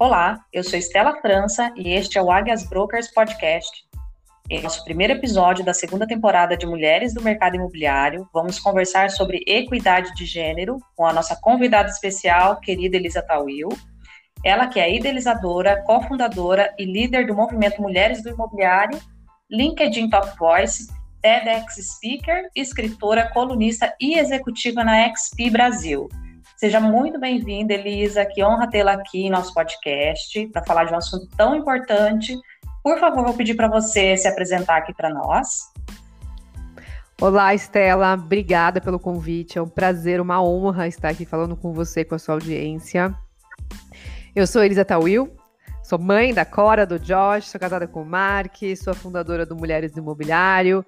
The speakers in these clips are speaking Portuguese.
Olá, eu sou Estela França e este é o Águias Brokers Podcast. Em nosso primeiro episódio da segunda temporada de Mulheres do Mercado Imobiliário, vamos conversar sobre equidade de gênero com a nossa convidada especial, querida Elisa Tawil. Ela que é idealizadora, cofundadora e líder do movimento Mulheres do Imobiliário, LinkedIn Top Voice, TEDx Speaker, escritora, colunista e executiva na XP Brasil. Seja muito bem-vinda, Elisa. Que honra tê-la aqui em nosso podcast para falar de um assunto tão importante. Por favor, vou pedir para você se apresentar aqui para nós. Olá, Estela. Obrigada pelo convite. É um prazer, uma honra estar aqui falando com você, com a sua audiência. Eu sou Elisa Tawil, sou mãe da Cora, do Josh, sou casada com o Mark, sou fundadora do Mulheres do Imobiliário,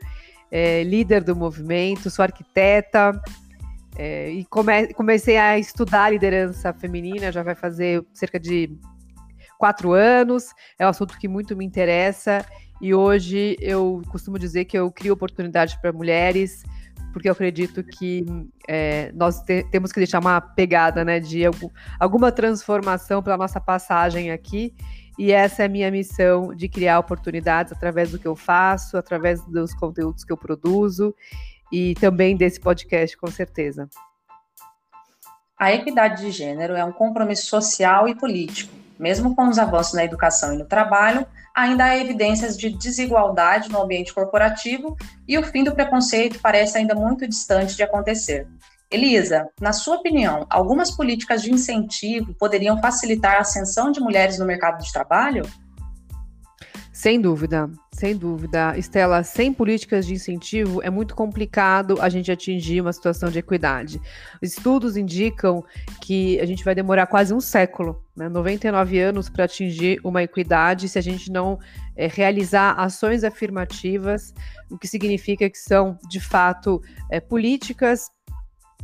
é, líder do movimento, sou arquiteta, é, e come, comecei a estudar liderança feminina, já vai fazer cerca de quatro anos. É um assunto que muito me interessa. E hoje eu costumo dizer que eu crio oportunidades para mulheres, porque eu acredito que é, nós te, temos que deixar uma pegada né, de algum, alguma transformação pela nossa passagem aqui. E essa é a minha missão de criar oportunidades através do que eu faço, através dos conteúdos que eu produzo e também desse podcast, com certeza. A equidade de gênero é um compromisso social e político. Mesmo com os avanços na educação e no trabalho, ainda há evidências de desigualdade no ambiente corporativo e o fim do preconceito parece ainda muito distante de acontecer. Elisa, na sua opinião, algumas políticas de incentivo poderiam facilitar a ascensão de mulheres no mercado de trabalho? Sem dúvida, sem dúvida. Estela, sem políticas de incentivo é muito complicado a gente atingir uma situação de equidade. Estudos indicam que a gente vai demorar quase um século, né, 99 anos, para atingir uma equidade se a gente não é, realizar ações afirmativas, o que significa que são, de fato, é, políticas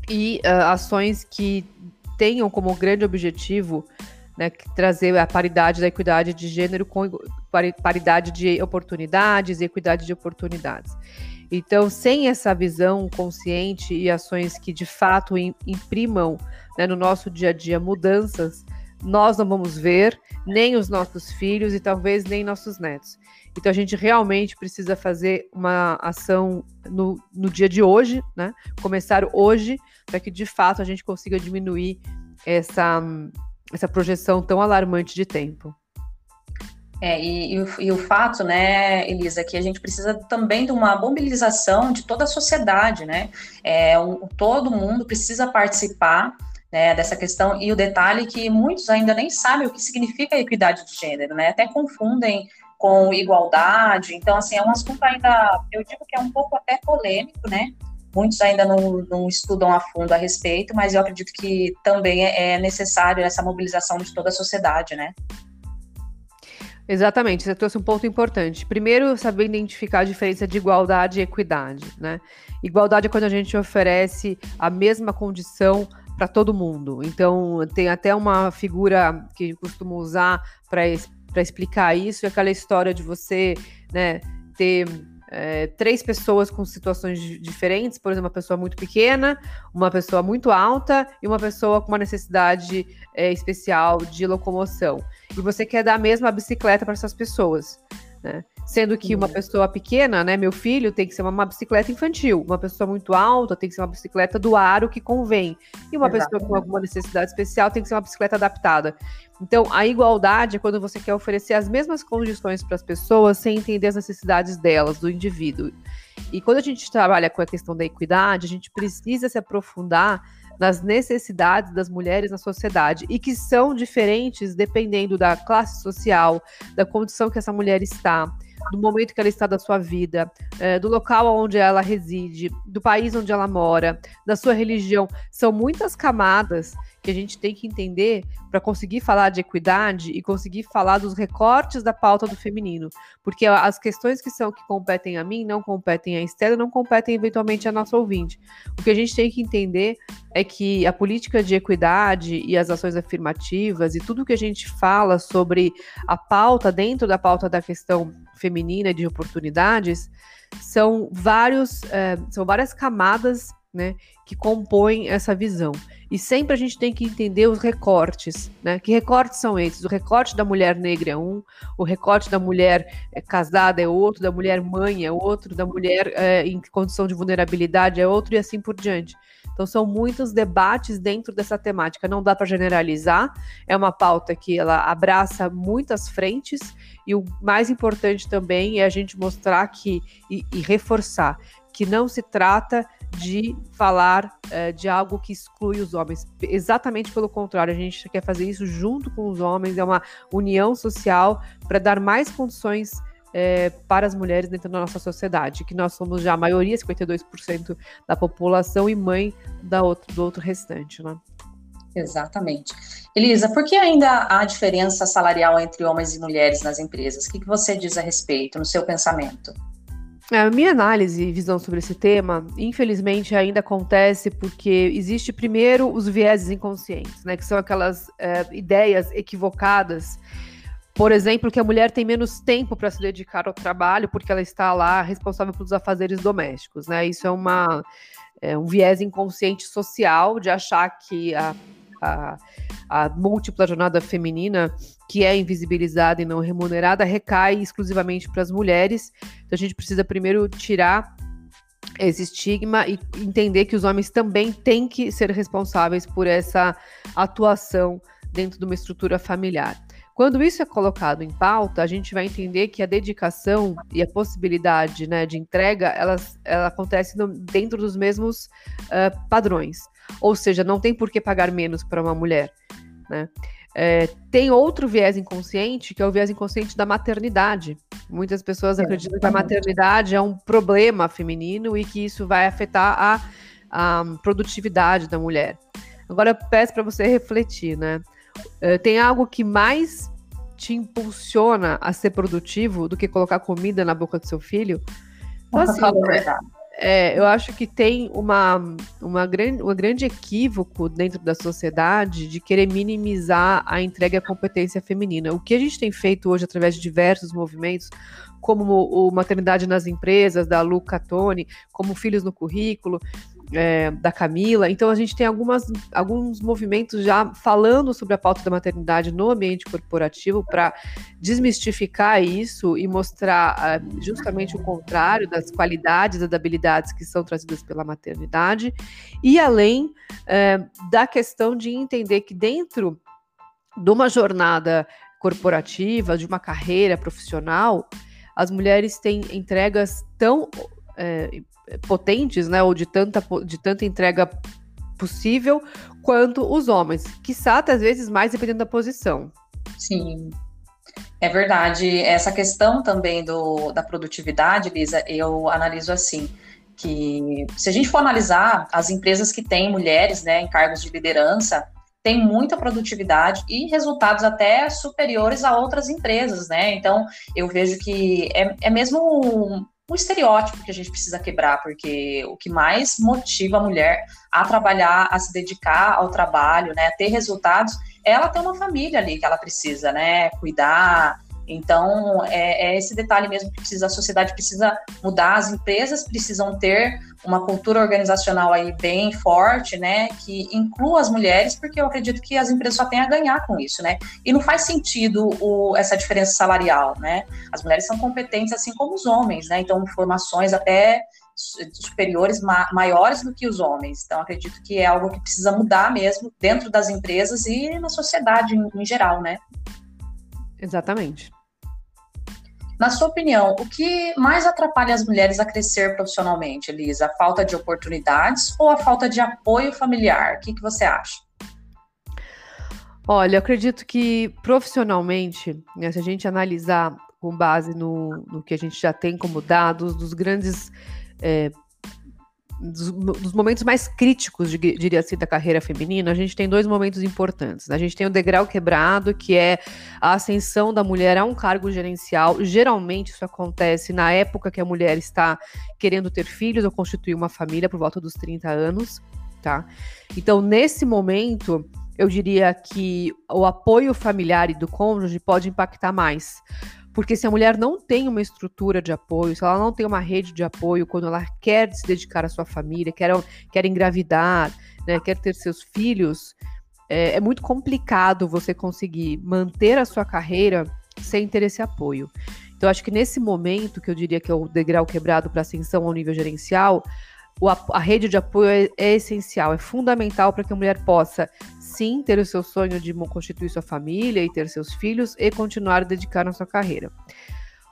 e uh, ações que tenham como grande objetivo né, trazer a paridade da equidade de gênero com paridade de oportunidades e equidade de oportunidades. Então, sem essa visão consciente e ações que de fato imprimam né, no nosso dia a dia mudanças, nós não vamos ver nem os nossos filhos e talvez nem nossos netos. Então, a gente realmente precisa fazer uma ação no, no dia de hoje, né? Começar hoje, para que de fato a gente consiga diminuir essa essa projeção tão alarmante de tempo. É, e, e, o, e, o, fato, né, Elisa, que a gente precisa também de uma mobilização de toda a sociedade, né? É, um, todo mundo precisa participar né, dessa questão, e o detalhe é que muitos ainda nem sabem o que significa equidade de gênero, né? Até confundem com igualdade, então, assim, é um assunto ainda, eu digo que é um pouco até polêmico, né? Muitos ainda não, não, estudam a fundo a respeito, mas eu acredito que também é, é necessário essa mobilização de toda a sociedade, né? Exatamente, você trouxe um ponto importante. Primeiro, saber identificar a diferença de igualdade e equidade, né? Igualdade é quando a gente oferece a mesma condição para todo mundo. Então, tem até uma figura que costumo usar para explicar isso, é aquela história de você, né, ter é, três pessoas com situações diferentes, por exemplo, uma pessoa muito pequena, uma pessoa muito alta e uma pessoa com uma necessidade é, especial de locomoção. E você quer dar a mesma bicicleta para essas pessoas. Né? Sendo que uma pessoa pequena, né, meu filho, tem que ser uma, bicicleta infantil. Uma pessoa muito alta tem que ser uma bicicleta do aro que convém. E uma Exatamente. pessoa com alguma necessidade especial tem que ser uma bicicleta adaptada. Então, a igualdade é quando você quer oferecer as mesmas condições para as pessoas sem entender as necessidades delas, do indivíduo. E quando a gente trabalha com a questão da equidade, a gente precisa se aprofundar nas necessidades das mulheres na sociedade e que são diferentes dependendo da classe social, da condição que essa mulher está, do momento que ela está da sua vida, é, do local onde ela reside, do país onde ela mora, da sua religião. São muitas camadas que a gente tem que entender para conseguir falar de equidade e conseguir falar dos recortes da pauta do feminino. Porque as questões que são que competem a mim não competem a Estela, não competem eventualmente a nossa ouvinte. O que a gente tem que entender é que a política de equidade e as ações afirmativas e tudo que a gente fala sobre a pauta dentro da pauta da questão feminina de oportunidades são vários é, são várias camadas né, que compõem essa visão. E sempre a gente tem que entender os recortes, né? Que recortes são esses? O recorte da mulher negra é um, o recorte da mulher é, casada é outro, da mulher mãe é outro, da mulher é, em condição de vulnerabilidade é outro e assim por diante. Então são muitos debates dentro dessa temática. Não dá para generalizar. É uma pauta que ela abraça muitas frentes e o mais importante também é a gente mostrar que e, e reforçar que não se trata de falar é, de algo que exclui os homens. Exatamente pelo contrário, a gente quer fazer isso junto com os homens, é uma união social para dar mais condições é, para as mulheres dentro da nossa sociedade, que nós somos já a maioria, 52% da população, e mãe da outro, do outro restante, né? Exatamente. Elisa, por que ainda há diferença salarial entre homens e mulheres nas empresas? O que, que você diz a respeito, no seu pensamento? A minha análise e visão sobre esse tema, infelizmente, ainda acontece porque existe primeiro os vieses inconscientes, né? Que são aquelas é, ideias equivocadas. Por exemplo, que a mulher tem menos tempo para se dedicar ao trabalho porque ela está lá responsável pelos afazeres domésticos, né? Isso é uma é um viés inconsciente social de achar que a a, a múltipla jornada feminina, que é invisibilizada e não remunerada, recai exclusivamente para as mulheres. Então a gente precisa primeiro tirar esse estigma e entender que os homens também têm que ser responsáveis por essa atuação dentro de uma estrutura familiar. Quando isso é colocado em pauta, a gente vai entender que a dedicação e a possibilidade né, de entrega, elas, ela acontece no, dentro dos mesmos uh, padrões. Ou seja, não tem por que pagar menos para uma mulher. Né? É, tem outro viés inconsciente, que é o viés inconsciente da maternidade. Muitas pessoas é, acreditam que a maternidade é um problema feminino e que isso vai afetar a, a produtividade da mulher. Agora, eu peço para você refletir, né? Uh, tem algo que mais te impulsiona a ser produtivo do que colocar comida na boca do seu filho? Então, assim, é, eu acho que tem uma, uma, grande, um grande equívoco dentro da sociedade de querer minimizar a entrega à competência feminina. O que a gente tem feito hoje através de diversos movimentos, como o Maternidade nas Empresas, da Luca Toni, como Filhos no Currículo, é, da Camila. Então, a gente tem algumas, alguns movimentos já falando sobre a pauta da maternidade no ambiente corporativo para desmistificar isso e mostrar uh, justamente o contrário das qualidades das habilidades que são trazidas pela maternidade. E além uh, da questão de entender que dentro de uma jornada corporativa, de uma carreira profissional, as mulheres têm entregas tão é, potentes, né, ou de tanta, de tanta entrega possível, quanto os homens, que até às vezes mais dependendo da posição. Sim, é verdade. Essa questão também do, da produtividade, Lisa, eu analiso assim, que se a gente for analisar as empresas que têm mulheres né, em cargos de liderança, tem muita produtividade e resultados até superiores a outras empresas, né? Então, eu vejo que é, é mesmo um estereótipo que a gente precisa quebrar, porque o que mais motiva a mulher a trabalhar, a se dedicar ao trabalho, né, a ter resultados, é ela ter uma família ali que ela precisa, né, cuidar, então, é, é, esse detalhe mesmo que precisa, a sociedade precisa mudar, as empresas precisam ter uma cultura organizacional aí bem forte, né, que inclua as mulheres, porque eu acredito que as empresas só têm a ganhar com isso, né, e não faz sentido o, essa diferença salarial, né, as mulheres são competentes assim como os homens, né, então formações até superiores ma maiores do que os homens. Então, acredito que é algo que precisa mudar mesmo dentro das empresas e na sociedade em, em geral, né? Exatamente. Na sua opinião, o que mais atrapalha as mulheres a crescer profissionalmente, Elisa? A falta de oportunidades ou a falta de apoio familiar? O que, que você acha? Olha, eu acredito que profissionalmente, né, se a gente analisar com base no, no, que a gente já tem como dados, dos grandes é, dos, dos, momentos mais críticos, diria assim, da carreira feminina, a gente tem dois momentos importantes. Né? A gente tem o degrau quebrado, que é a ascensão da mulher a um cargo gerencial. Geralmente isso acontece na época que a mulher está querendo ter filhos ou constituir uma família por volta dos 30 anos, tá? Então, nesse momento, eu diria que o apoio familiar e do cônjuge pode impactar mais Porque se a mulher não tem uma estrutura de apoio, se ela não tem uma rede de apoio quando ela quer se dedicar à sua família, quer, quer engravidar, né, quer ter seus filhos, é, é muito complicado você conseguir manter a sua carreira sem ter esse apoio. Então, acho que nesse momento, que eu diria que é o degrau quebrado para ascensão ao nível gerencial, o, a rede de apoio é, é essencial, é fundamental para que a mulher possa, sim, ter o seu sonho de constituir sua família e ter seus filhos e continuar a dedicar na sua carreira.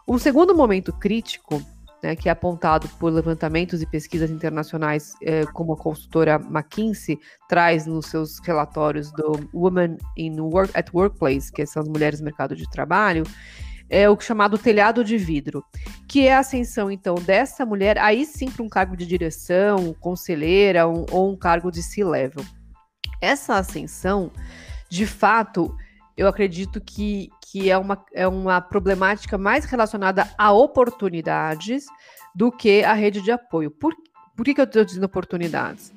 O segundo momento crítico, né, que é apontado por levantamentos e pesquisas internacionais, é, como a consultora McKinsey traz nos seus relatórios do Women in Work at Workplace, que são as mulheres no mercado de trabalho, é o chamado telhado de vidro, que é a ascensão, então, dessa mulher, aí sim para um cargo de direção, conselheira um, ou um cargo de C-level. Essa ascensão, de fato, eu acredito que, que é, uma, é uma problemática mais relacionada a oportunidades do que a rede de apoio. Por, por que, que eu estou dizendo oportunidades?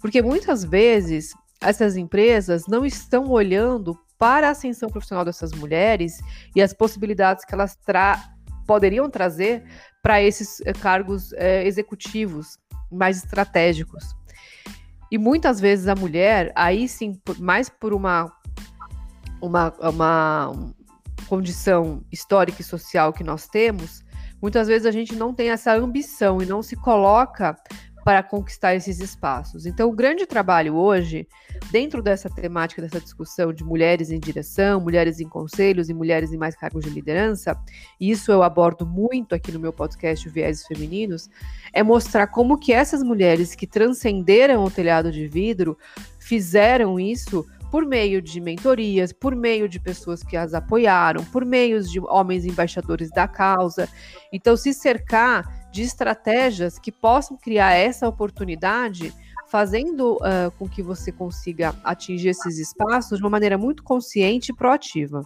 Porque muitas vezes essas empresas não estão olhando para a ascensão profissional dessas mulheres e as possibilidades que elas tra poderiam trazer para esses eh, cargos eh, executivos mais estratégicos. E muitas vezes a mulher, aí sim, mais por uma, uma, uma condição histórica e social que nós temos, muitas vezes a gente não tem essa ambição e não se coloca para conquistar esses espaços. Então, o grande trabalho hoje, dentro dessa temática, dessa discussão de mulheres em direção, mulheres em conselhos e mulheres em mais cargos de liderança, e isso eu abordo muito aqui no meu podcast Vieses Femininos, é mostrar como que essas mulheres que transcenderam o telhado de vidro fizeram isso por meio de mentorias, por meio de pessoas que as apoiaram, por meio de homens embaixadores da causa. Então, se cercar de estratégias que possam criar essa oportunidade, fazendo uh, com que você consiga atingir esses espaços de uma maneira muito consciente e proativa.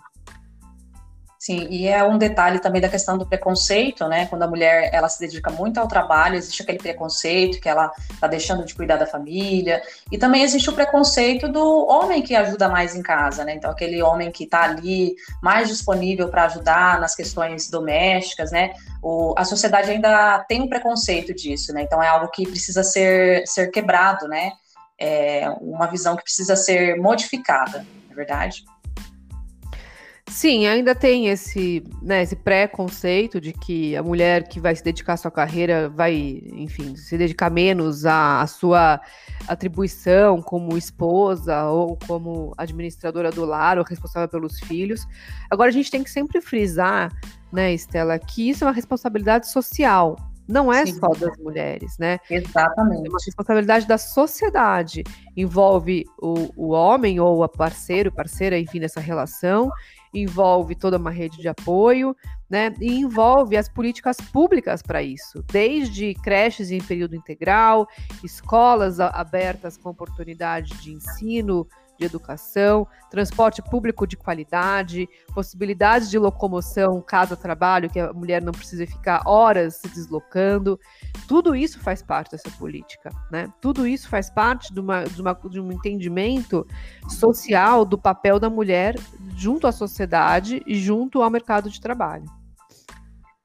Sim, e é um detalhe também da questão do preconceito, né? Quando a mulher ela se dedica muito ao trabalho, existe aquele preconceito que ela está deixando de cuidar da família, e também existe o preconceito do homem que ajuda mais em casa, né? Então aquele homem que está ali mais disponível para ajudar nas questões domésticas, né? O, a sociedade ainda tem um preconceito disso, né? Então é algo que precisa ser ser quebrado, né? É uma visão que precisa ser modificada, não é verdade? Sim, ainda tem esse, né, esse pré-conceito de que a mulher que vai se dedicar à sua carreira vai, enfim, se dedicar menos à, à sua atribuição como esposa ou como administradora do lar ou responsável pelos filhos. Agora, a gente tem que sempre frisar, né, Estela, que isso é uma responsabilidade social. Não é Sim. só das mulheres, né? Exatamente. É uma responsabilidade da sociedade. Envolve o, o homem ou a parceiro, parceira, enfim, nessa relação, envolve toda uma rede de apoio, né? E envolve as políticas públicas para isso, desde creches em período integral, escolas abertas com oportunidade de ensino, de educação, transporte público de qualidade, possibilidades de locomoção casa-trabalho, que a mulher não precisa ficar horas se deslocando. Tudo isso faz parte dessa política, né? Tudo isso faz parte de, uma, de, uma, de um entendimento social do papel da mulher junto à sociedade e junto ao mercado de trabalho.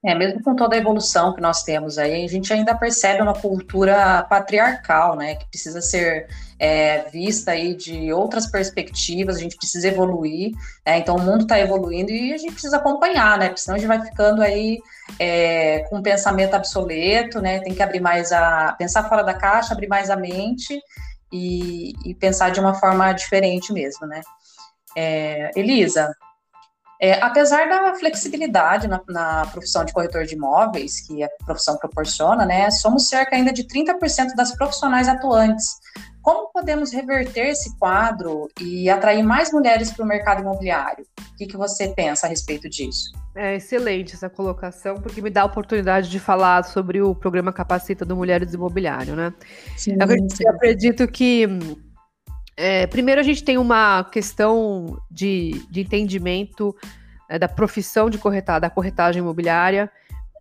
É, mesmo com toda a evolução que nós temos aí, a gente ainda percebe uma cultura patriarcal, né, que precisa ser é, vista aí de outras perspectivas, a gente precisa evoluir, né, então o mundo está evoluindo e a gente precisa acompanhar, né, porque senão a gente vai ficando aí é, com um pensamento obsoleto, né, tem que abrir mais a, pensar fora da caixa, abrir mais a mente e, e pensar de uma forma diferente mesmo, né. É, Elisa, é, apesar da flexibilidade na, na, profissão de corretor de imóveis, que a profissão proporciona, né, somos cerca ainda de 30% das profissionais atuantes. Como podemos reverter esse quadro e atrair mais mulheres para o mercado imobiliário? O que, que você pensa a respeito disso? É excelente essa colocação, porque me dá a oportunidade de falar sobre o programa Capacita do Mulheres Imobiliário, né? Sim, eu acredito, sim. acredito que é, primeiro, a gente tem uma questão de, de entendimento é, da profissão de corretar, da corretagem imobiliária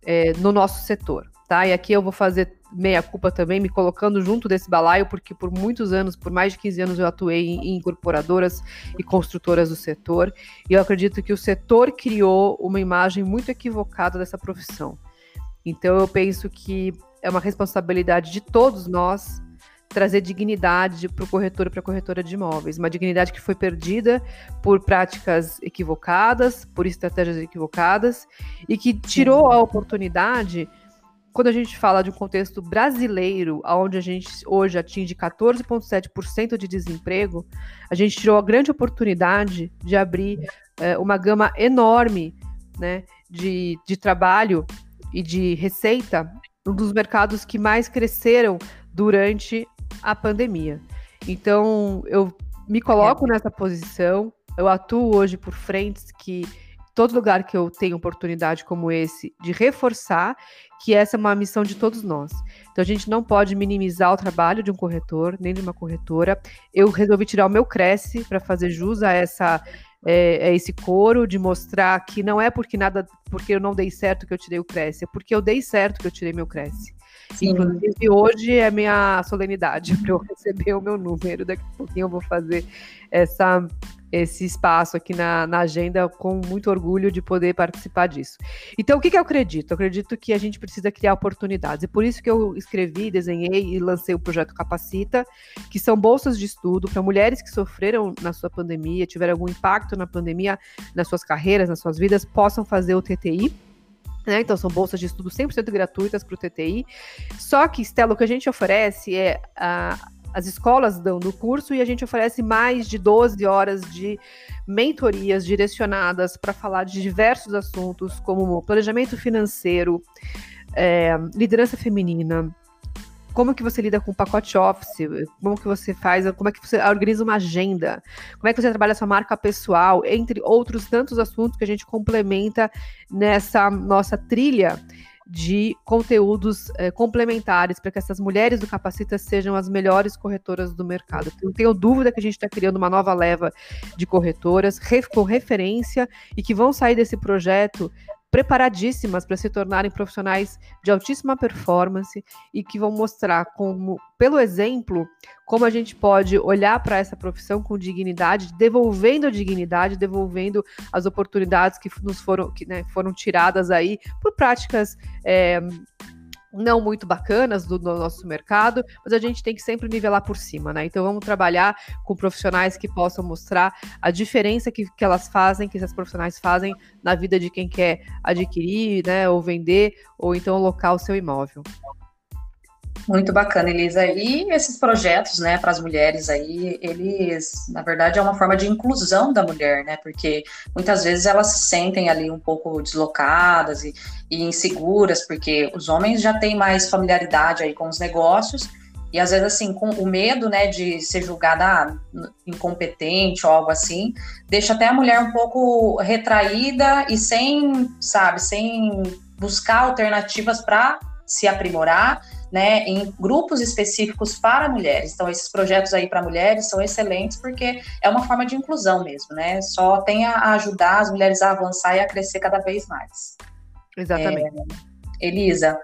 é, no nosso setor. tá? E aqui eu vou fazer meia culpa também, me colocando junto desse balaio, porque por muitos anos, por mais de 15 anos, eu atuei em incorporadoras e construtoras do setor, e eu acredito que o setor criou uma imagem muito equivocada dessa profissão. Então eu penso que é uma responsabilidade de todos nós trazer dignidade para o corretor e para a corretora de imóveis, uma dignidade que foi perdida por práticas equivocadas, por estratégias equivocadas e que tirou a oportunidade quando a gente fala de um contexto brasileiro, onde a gente hoje atinge 14,7% de desemprego, a gente tirou a grande oportunidade de abrir é, uma gama enorme né, de, de trabalho e de receita, um dos mercados que mais cresceram durante a pandemia. Então, eu me coloco nessa posição, eu atuo hoje por frentes que todo lugar que eu tenho oportunidade como esse de reforçar que essa é uma missão de todos nós. Então a gente não pode minimizar o trabalho de um corretor, nem de uma corretora. Eu resolvi tirar o meu Cresce para fazer jus a essa é, é, esse coro de mostrar que não é porque nada, porque eu não dei certo que eu tirei o Cresce, é porque eu dei certo que eu tirei meu Cresce. Sim. Inclusive, hoje é minha solenidade para eu receber o meu número. Daqui a pouquinho eu vou fazer essa esse espaço aqui na, na, agenda com muito orgulho de poder participar disso. Então, o que, que eu acredito? Eu acredito que a gente precisa criar oportunidades. E por isso que eu escrevi, desenhei e lancei o projeto Capacita, que são bolsas de estudo para mulheres que sofreram na sua pandemia, tiveram algum impacto na pandemia, nas suas carreiras, nas suas vidas, possam fazer o TTI. Né? Então, são bolsas de estudo 100% gratuitas para o TTI. Só que, Stella, o que a gente oferece é a as escolas dão no curso e a gente oferece mais de 12 horas de mentorias direcionadas para falar de diversos assuntos, como planejamento financeiro, é, liderança feminina, como que você lida com o pacote office, como que você faz, como é que você organiza uma agenda, como é que você trabalha sua marca pessoal, entre outros tantos assuntos que a gente complementa nessa nossa trilha de conteúdos é, complementares para que essas mulheres do Capacita sejam as melhores corretoras do mercado. Não tenho dúvida que a gente está criando uma nova leva de corretoras com referência e que vão sair desse projeto preparadíssimas para se tornarem profissionais de altíssima performance e que vão mostrar como, pelo exemplo, como a gente pode olhar para essa profissão com dignidade, devolvendo a dignidade, devolvendo as oportunidades que nos foram, que, né, foram tiradas aí por práticas é, não muito bacanas do, do, nosso mercado, mas a gente tem que sempre nivelar por cima, né? Então vamos trabalhar com profissionais que possam mostrar a diferença que, que elas fazem, que esses profissionais fazem na vida de quem quer adquirir, né, ou vender, ou então alocar o seu imóvel. Muito bacana, Elisa. E esses projetos, né, para as mulheres aí, eles, na verdade, é uma forma de inclusão da mulher, né? Porque muitas vezes elas se sentem ali um pouco deslocadas e, e inseguras, porque os homens já têm mais familiaridade aí com os negócios e às vezes assim, com o medo, né, de ser julgada ah, incompetente ou algo assim, deixa até a mulher um pouco retraída e sem, sabe, sem buscar alternativas para se aprimorar né, em grupos específicos para mulheres. Então, esses projetos aí para mulheres são excelentes porque é uma forma de inclusão mesmo, né? Só tem a ajudar as mulheres a avançar e a crescer cada vez mais. Exatamente. É, Elisa,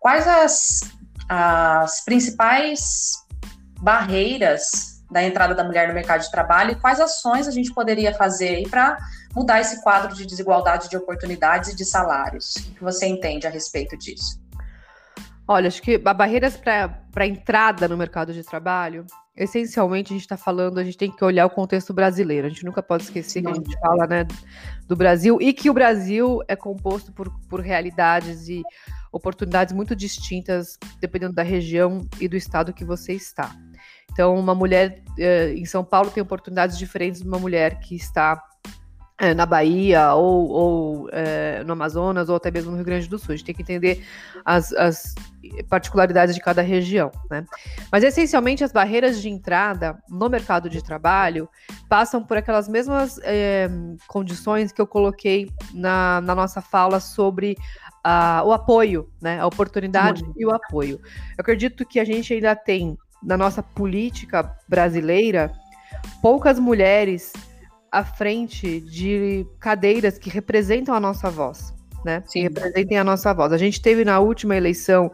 quais as, as principais barreiras da entrada da mulher no mercado de trabalho e quais ações a gente poderia fazer para mudar esse quadro de desigualdade de oportunidades e de salários? O que você entende a respeito disso? Olha, acho que barreiras para entrada no mercado de trabalho, essencialmente a gente está falando, a gente tem que olhar o contexto brasileiro. A gente nunca pode esquecer que a gente fala né, do Brasil e que o Brasil é composto por, por realidades e oportunidades muito distintas, dependendo da região e do estado que você está. Então, uma mulher eh, em São Paulo tem oportunidades diferentes de uma mulher que está é, na Bahia ou, ou é, no Amazonas ou até mesmo no Rio Grande do Sul. A gente tem que entender as, as particularidades de cada região, né? Mas essencialmente as barreiras de entrada no mercado de trabalho passam por aquelas mesmas é, condições que eu coloquei na, na nossa fala sobre a, o apoio, né? A oportunidade e o apoio. Eu acredito que a gente ainda tem na nossa política brasileira poucas mulheres à frente de cadeiras que representam a nossa voz. né? Sim. Que representem a nossa voz. A gente teve na última eleição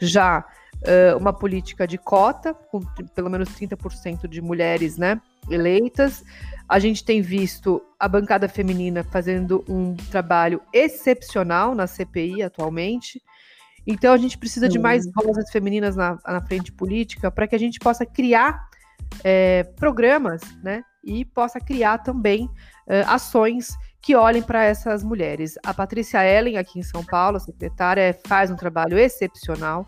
já uh, uma política de cota, com pelo menos 30% de mulheres, né, eleitas. A gente tem visto a bancada feminina fazendo um trabalho excepcional na CPI atualmente. Então a gente precisa de mais vozes femininas na, na frente política para que a gente possa criar é, programas, né? E possa criar também é, ações que olhem para essas mulheres. A Patrícia Ellen, aqui em São Paulo, a secretária, faz um trabalho excepcional.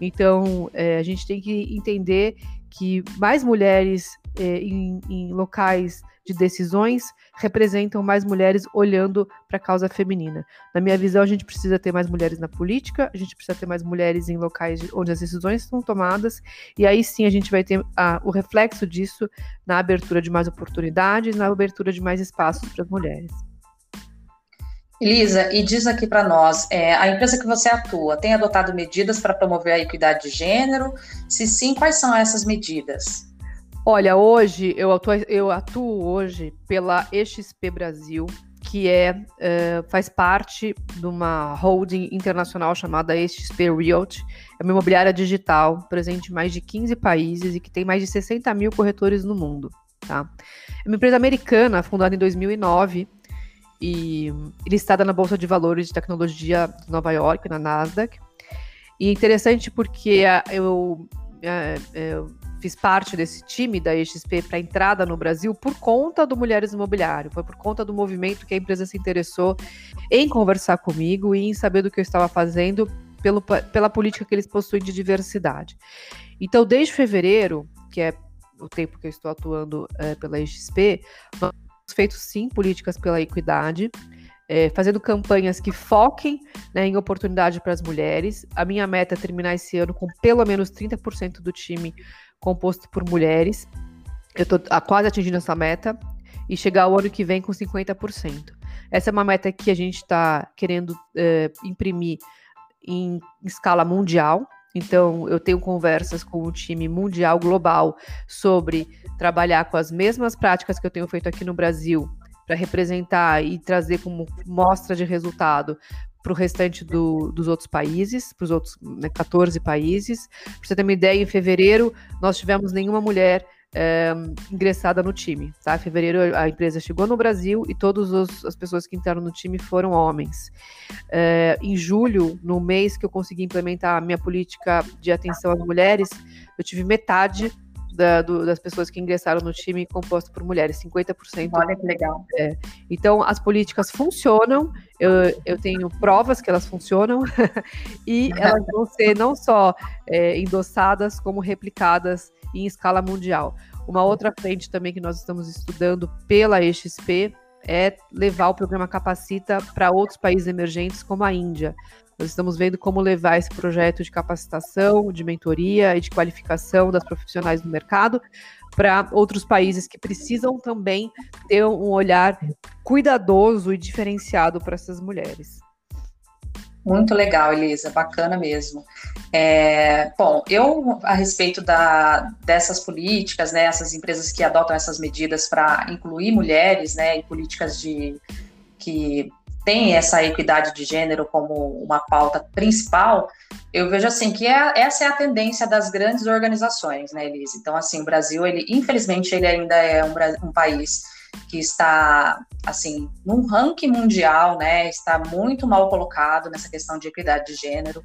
Então, é, a gente tem que entender que mais mulheres é, em, em locais de decisões representam mais mulheres olhando para a causa feminina. Na minha visão, a gente precisa ter mais mulheres na política, a gente precisa ter mais mulheres em locais onde as decisões são tomadas, e aí sim a gente vai ter a, o reflexo disso na abertura de mais oportunidades, na abertura de mais espaços para as mulheres. Elisa, e diz aqui para nós, é, a empresa que você atua tem adotado medidas para promover a equidade de gênero? Se sim, quais são essas medidas? Olha, hoje eu atuo, eu atuo hoje pela EXP Brasil, que é, é, faz parte de uma holding internacional chamada XP Realty. É uma imobiliária digital, presente em mais de 15 países e que tem mais de 60 mil corretores no mundo. Tá? É uma empresa americana, fundada em 2009 e listada na Bolsa de Valores de Tecnologia de Nova York, na Nasdaq. E é interessante porque eu, eu fiz parte desse time da XP para entrada no Brasil por conta do Mulheres Imobiliário, foi por conta do movimento que a empresa se interessou em conversar comigo e em saber do que eu estava fazendo pelo, pela política que eles possuem de diversidade. Então, desde fevereiro, que é o tempo que eu estou atuando é, pela XP, nós temos feito sim políticas pela equidade. É, fazendo campanhas que foquem né, em oportunidade para as mulheres. A minha meta é terminar esse ano com pelo menos 30% do time composto por mulheres. Eu estou quase atingindo essa meta e chegar ao ano que vem com 50%. Essa é uma meta que a gente está querendo é, imprimir em escala mundial. Então, eu tenho conversas com o time mundial global sobre trabalhar com as mesmas práticas que eu tenho feito aqui no Brasil para representar e trazer como mostra de resultado para o restante do, dos outros países, para os outros né, 14 países. Para você ter uma ideia, em fevereiro nós tivemos nenhuma mulher é, ingressada no time. Tá? Em fevereiro a empresa chegou no Brasil e todas as pessoas que entraram no time foram homens. É, em julho, no mês que eu consegui implementar a minha política de atenção às mulheres, eu tive metade da, do, das pessoas que ingressaram no time composto por mulheres, 50%. Olha que legal. É. Então, as políticas funcionam, eu, eu tenho provas que elas funcionam, e elas vão ser não só é, endossadas, como replicadas em escala mundial. Uma outra frente também que nós estamos estudando pela EXP é levar o programa Capacita para outros países emergentes, como a Índia. Nós estamos vendo como levar esse projeto de capacitação, de mentoria e de qualificação das profissionais do mercado para outros países que precisam também ter um olhar cuidadoso e diferenciado para essas mulheres. Muito legal, Elisa, bacana mesmo. É, bom, eu, a respeito da, dessas políticas, né, essas empresas que adotam essas medidas para incluir mulheres, né, em políticas de que tem essa equidade de gênero como uma pauta principal, eu vejo assim que é, essa é a tendência das grandes organizações, né, Elise? Então, assim, o Brasil, ele, infelizmente, ele ainda é um, um país que está, assim, num ranking mundial, né, está muito mal colocado nessa questão de equidade de gênero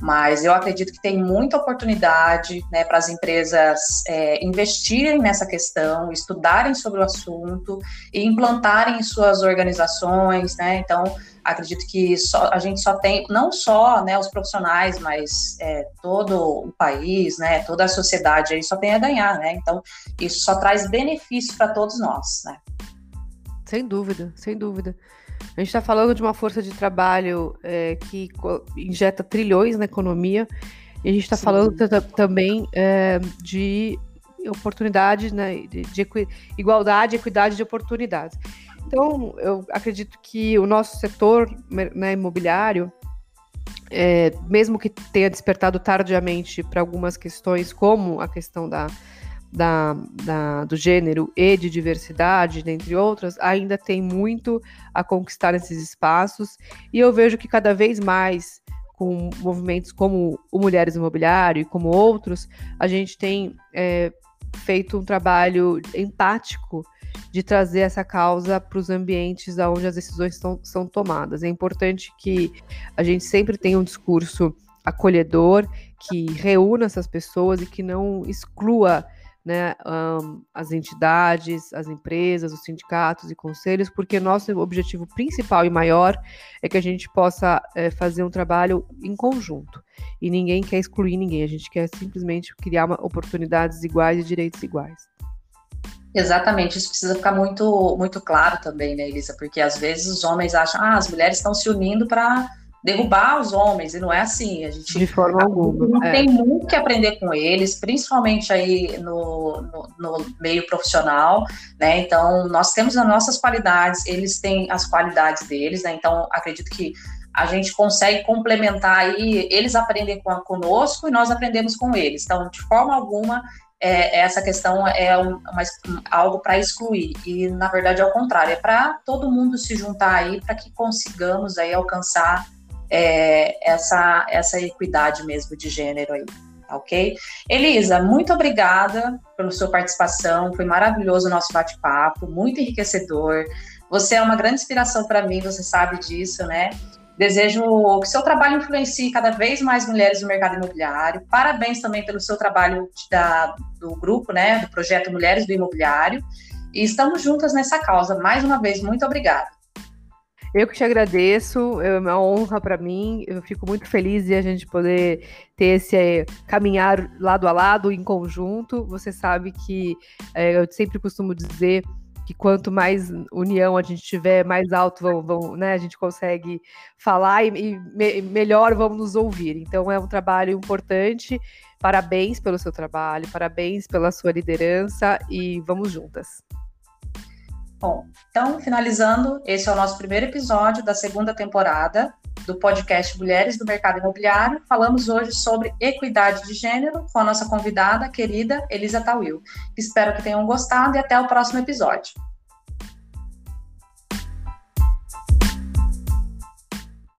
mas eu acredito que tem muita oportunidade né, para as empresas é, investirem nessa questão, estudarem sobre o assunto e implantarem em suas organizações, né? Então, acredito que só, a gente só tem, não só né, os profissionais, mas é, todo o país, né, toda a sociedade aí só tem a ganhar, né? Então, isso só traz benefícios para todos nós, né? Sem dúvida, sem dúvida. A gente está falando de uma força de trabalho é, que injeta trilhões na economia, e a gente está falando também é, de oportunidade, né, de, de igualdade, equidade de oportunidades. Então, eu acredito que o nosso setor né, imobiliário, é, mesmo que tenha despertado tardiamente para algumas questões, como a questão da, da, da, do gênero e de diversidade, dentre outras, ainda tem muito a conquistar nesses espaços, e eu vejo que cada vez mais, com movimentos como o Mulheres Imobiliário e como outros, a gente tem é, feito um trabalho empático de trazer essa causa para os ambientes onde as decisões são, são tomadas. É importante que a gente sempre tenha um discurso acolhedor, que reúna essas pessoas e que não exclua né, um, as entidades, as empresas, os sindicatos e conselhos, porque nosso objetivo principal e maior é que a gente possa é, fazer um trabalho em conjunto. E ninguém quer excluir ninguém, a gente quer simplesmente criar uma, oportunidades iguais e direitos iguais. Exatamente, isso precisa ficar muito, muito claro também, né, Elisa? Porque às vezes os homens acham, ah, as mulheres estão se unindo para derrubar os homens, e não é assim. A gente, de forma alguma. É. Tem muito que aprender com eles, principalmente aí no, no, no, meio profissional, né? Então, nós temos as nossas qualidades, eles têm as qualidades deles, né? Então, acredito que a gente consegue complementar aí, eles aprendem com, conosco e nós aprendemos com eles. Então, de forma alguma, é, essa questão é um, uma, algo para excluir e na verdade é o contrário é para todo mundo se juntar aí para que consigamos aí alcançar é, essa, essa equidade mesmo de gênero aí, tá ok? Elisa, muito obrigada pela sua participação, foi maravilhoso o nosso bate-papo, muito enriquecedor. Você é uma grande inspiração para mim, você sabe disso, né? Desejo que seu trabalho influencie cada vez mais mulheres no mercado imobiliário. Parabéns também pelo seu trabalho da, do grupo, né, do projeto Mulheres do Imobiliário. E estamos juntas nessa causa. Mais uma vez, muito obrigada. Eu que te agradeço, é uma honra para mim. Eu fico muito feliz de a gente poder ter esse é, caminhar lado a lado, em conjunto. Você sabe que é, eu sempre costumo dizer que quanto mais união a gente tiver, mais alto vão, vão né, a gente consegue falar e, e me, melhor vamos nos ouvir. Então é um trabalho importante. Parabéns pelo seu trabalho, parabéns pela sua liderança e vamos juntas. Bom, então, finalizando, esse é o nosso primeiro episódio da segunda temporada do podcast Mulheres do Mercado Imobiliário. Falamos hoje sobre equidade de gênero com a nossa convidada, querida Elisa Tawil. Espero que tenham gostado e até o próximo episódio.